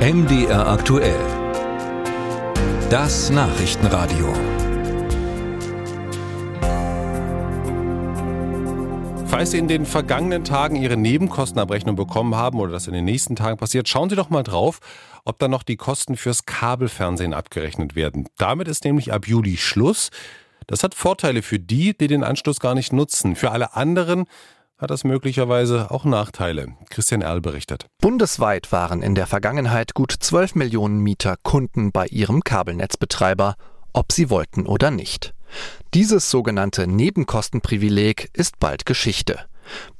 MDR aktuell. Das Nachrichtenradio. Falls Sie in den vergangenen Tagen Ihre Nebenkostenabrechnung bekommen haben oder das in den nächsten Tagen passiert, schauen Sie doch mal drauf, ob da noch die Kosten fürs Kabelfernsehen abgerechnet werden. Damit ist nämlich ab Juli Schluss. Das hat Vorteile für die, die den Anschluss gar nicht nutzen. Für alle anderen hat das möglicherweise auch Nachteile. Christian Erl berichtet. Bundesweit waren in der Vergangenheit gut 12 Millionen Mieter Kunden bei ihrem Kabelnetzbetreiber, ob sie wollten oder nicht. Dieses sogenannte Nebenkostenprivileg ist bald Geschichte.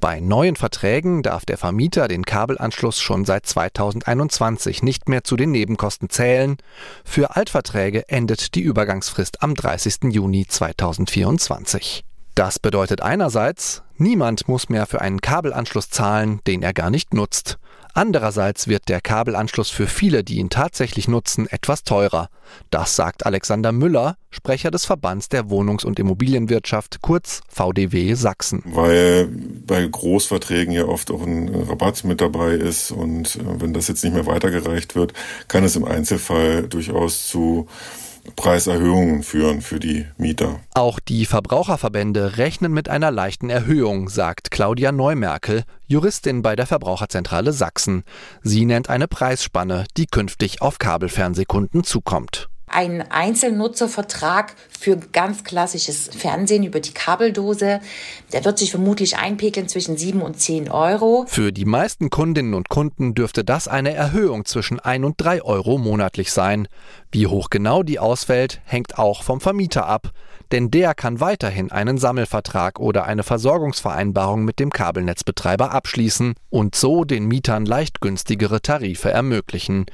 Bei neuen Verträgen darf der Vermieter den Kabelanschluss schon seit 2021 nicht mehr zu den Nebenkosten zählen. Für Altverträge endet die Übergangsfrist am 30. Juni 2024. Das bedeutet einerseits, niemand muss mehr für einen Kabelanschluss zahlen, den er gar nicht nutzt. Andererseits wird der Kabelanschluss für viele, die ihn tatsächlich nutzen, etwas teurer. Das sagt Alexander Müller, Sprecher des Verbands der Wohnungs- und Immobilienwirtschaft, kurz VDW Sachsen. Weil bei Großverträgen ja oft auch ein Rabatt mit dabei ist und äh, wenn das jetzt nicht mehr weitergereicht wird, kann es im Einzelfall durchaus zu Preiserhöhungen führen für die Mieter. Auch die Verbraucherverbände rechnen mit einer leichten Erhöhung, sagt Claudia Neumerkel, Juristin bei der Verbraucherzentrale Sachsen. Sie nennt eine Preisspanne, die künftig auf Kabelfernsehkunden zukommt ein Einzelnutzervertrag für ganz klassisches Fernsehen über die Kabeldose. Der wird sich vermutlich einpegeln zwischen 7 und 10 Euro. Für die meisten Kundinnen und Kunden dürfte das eine Erhöhung zwischen 1 und 3 Euro monatlich sein. Wie hoch genau die ausfällt, hängt auch vom Vermieter ab denn der kann weiterhin einen Sammelvertrag oder eine Versorgungsvereinbarung mit dem Kabelnetzbetreiber abschließen und so den Mietern leicht günstigere Tarife ermöglichen.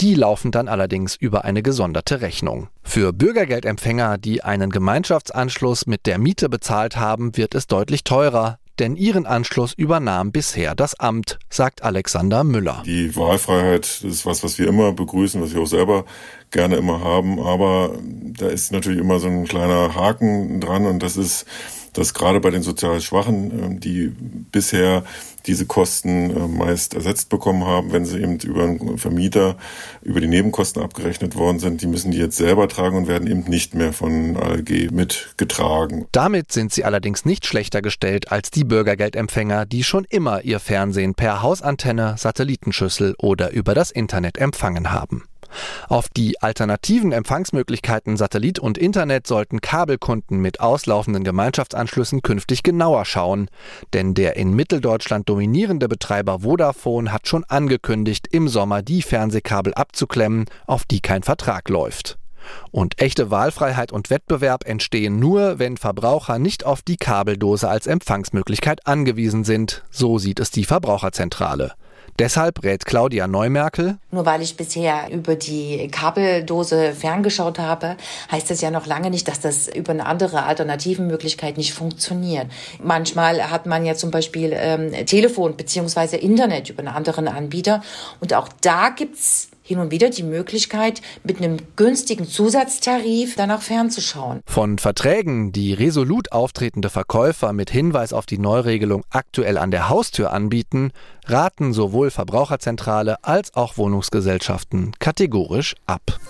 Die laufen dann allerdings über eine gesonderte Rechnung. Für Bürgergeldempfänger, die einen Gemeinschaftsanschluss mit der Miete bezahlt haben, wird es deutlich teurer, denn ihren Anschluss übernahm bisher das Amt, sagt Alexander Müller. Die Wahlfreiheit ist was, was wir immer begrüßen, was wir auch selber gerne immer haben, aber da ist natürlich immer so ein kleiner Haken dran und das ist, dass gerade bei den sozial Schwachen, ähm, die bisher diese Kosten äh, meist ersetzt bekommen haben, wenn sie eben über einen Vermieter über die Nebenkosten abgerechnet worden sind, die müssen die jetzt selber tragen und werden eben nicht mehr von ALG mitgetragen. Damit sind sie allerdings nicht schlechter gestellt als die Bürgergeldempfänger, die schon immer ihr Fernsehen per Hausantenne, Satellitenschüssel oder über das Internet empfangen haben. Auf die alternativen Empfangsmöglichkeiten Satellit und Internet sollten Kabelkunden mit auslaufenden Gemeinschaftsanschlüssen künftig genauer schauen, denn der in Mitteldeutschland dominierende Betreiber Vodafone hat schon angekündigt, im Sommer die Fernsehkabel abzuklemmen, auf die kein Vertrag läuft. Und echte Wahlfreiheit und Wettbewerb entstehen nur, wenn Verbraucher nicht auf die Kabeldose als Empfangsmöglichkeit angewiesen sind, so sieht es die Verbraucherzentrale. Deshalb rät Claudia Neumerkel. Nur weil ich bisher über die Kabeldose ferngeschaut habe, heißt das ja noch lange nicht, dass das über eine andere Alternativenmöglichkeit nicht funktioniert. Manchmal hat man ja zum Beispiel ähm, Telefon beziehungsweise Internet über einen anderen Anbieter und auch da gibt's hin und wieder die Möglichkeit, mit einem günstigen Zusatztarif danach fernzuschauen. Von Verträgen, die resolut auftretende Verkäufer mit Hinweis auf die Neuregelung aktuell an der Haustür anbieten, raten sowohl Verbraucherzentrale als auch Wohnungsgesellschaften kategorisch ab.